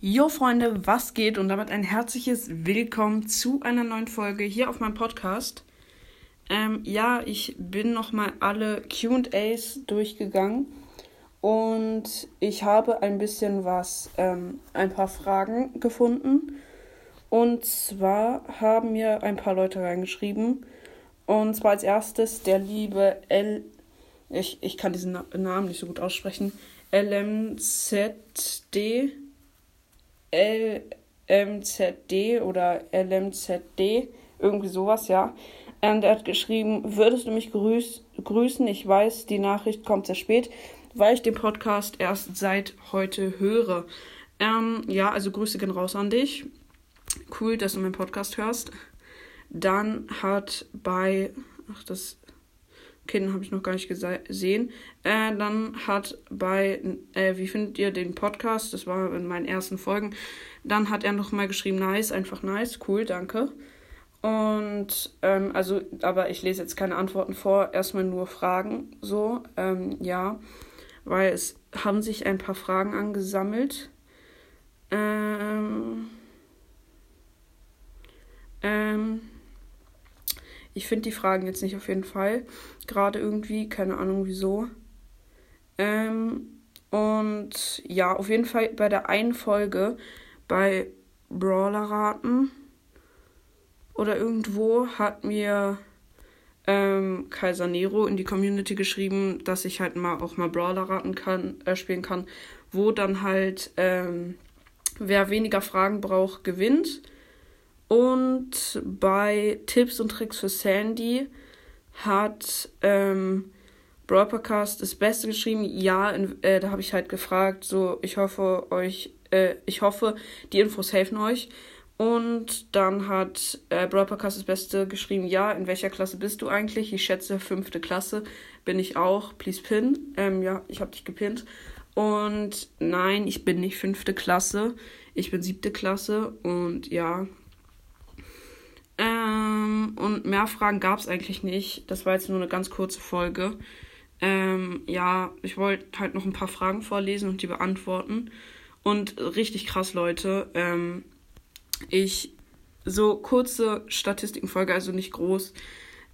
Jo Freunde, was geht? Und damit ein herzliches Willkommen zu einer neuen Folge hier auf meinem Podcast. Ähm, ja, ich bin nochmal alle QAs durchgegangen und ich habe ein bisschen was, ähm, ein paar Fragen gefunden. Und zwar haben mir ein paar Leute reingeschrieben. Und zwar als erstes der liebe L. Ich, ich kann diesen Namen nicht so gut aussprechen. LMZD. LMZD oder LMZD, irgendwie sowas, ja. Und er hat geschrieben, würdest du mich grüß, grüßen? Ich weiß, die Nachricht kommt sehr spät, weil ich den Podcast erst seit heute höre. Ähm, ja, also Grüße gehen raus an dich. Cool, dass du meinen Podcast hörst. Dann hat bei, ach, das Kind habe ich noch gar nicht gesehen. Äh, dann hat bei, äh, wie findet ihr den Podcast? Das war in meinen ersten Folgen. Dann hat er nochmal geschrieben, nice, einfach nice, cool, danke. Und, ähm, also, aber ich lese jetzt keine Antworten vor, erstmal nur Fragen, so, ähm, ja, weil es haben sich ein paar Fragen angesammelt. Ähm, ähm, ich finde die Fragen jetzt nicht auf jeden Fall. Gerade irgendwie, keine Ahnung wieso. Ähm, und ja, auf jeden Fall bei der einen Folge bei Brawler-Raten oder irgendwo hat mir ähm, Kaiser Nero in die Community geschrieben, dass ich halt mal auch mal Brawler raten kann, äh, spielen kann, wo dann halt ähm, wer weniger Fragen braucht, gewinnt. Und bei Tipps und Tricks für Sandy hat ähm, Broadcast das Beste geschrieben. Ja, in, äh, da habe ich halt gefragt, so, ich hoffe euch, äh, ich hoffe, die Infos helfen euch. Und dann hat äh, Broadcast das Beste geschrieben, ja, in welcher Klasse bist du eigentlich? Ich schätze fünfte Klasse bin ich auch. Please pin. Ähm, ja, ich habe dich gepinnt. Und nein, ich bin nicht fünfte Klasse. Ich bin siebte Klasse. Und ja, mehr Fragen gab es eigentlich nicht. Das war jetzt nur eine ganz kurze Folge. Ähm, ja, ich wollte halt noch ein paar Fragen vorlesen und die beantworten. Und richtig krass, Leute. Ähm, ich so kurze Statistikenfolge, also nicht groß.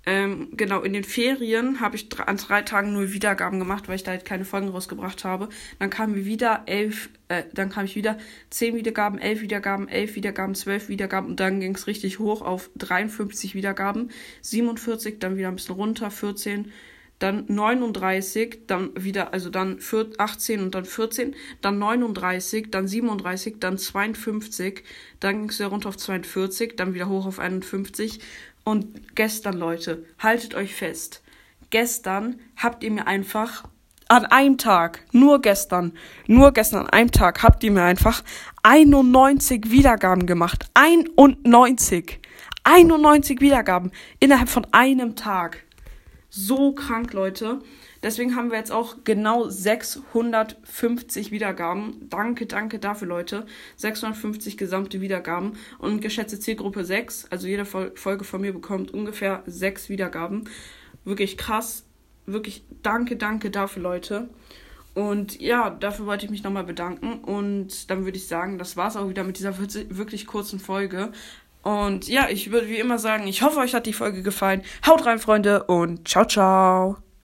Ähm, genau, in den Ferien habe ich an drei Tagen nur Wiedergaben gemacht, weil ich da halt keine Folgen rausgebracht habe. Dann kamen wieder elf, äh, dann kam ich wieder zehn Wiedergaben, elf Wiedergaben, elf Wiedergaben, zwölf Wiedergaben und dann ging es richtig hoch auf 53 Wiedergaben, 47, dann wieder ein bisschen runter, 14, dann 39, dann wieder, also dann 18 und dann 14, dann 39, dann 37, dann 52, dann ging es wieder runter auf 42, dann wieder hoch auf 51 und gestern, Leute, haltet euch fest. Gestern habt ihr mir einfach an einem Tag, nur gestern, nur gestern an einem Tag habt ihr mir einfach 91 Wiedergaben gemacht. 91. 91 Wiedergaben innerhalb von einem Tag. So krank, Leute. Deswegen haben wir jetzt auch genau 650 Wiedergaben. Danke, danke dafür, Leute. 650 gesamte Wiedergaben und geschätzte Zielgruppe 6. Also jede Folge von mir bekommt ungefähr 6 Wiedergaben. Wirklich krass. Wirklich danke, danke dafür, Leute. Und ja, dafür wollte ich mich nochmal bedanken. Und dann würde ich sagen, das war's auch wieder mit dieser wirklich kurzen Folge. Und ja, ich würde wie immer sagen, ich hoffe, euch hat die Folge gefallen. Haut rein, Freunde, und ciao, ciao.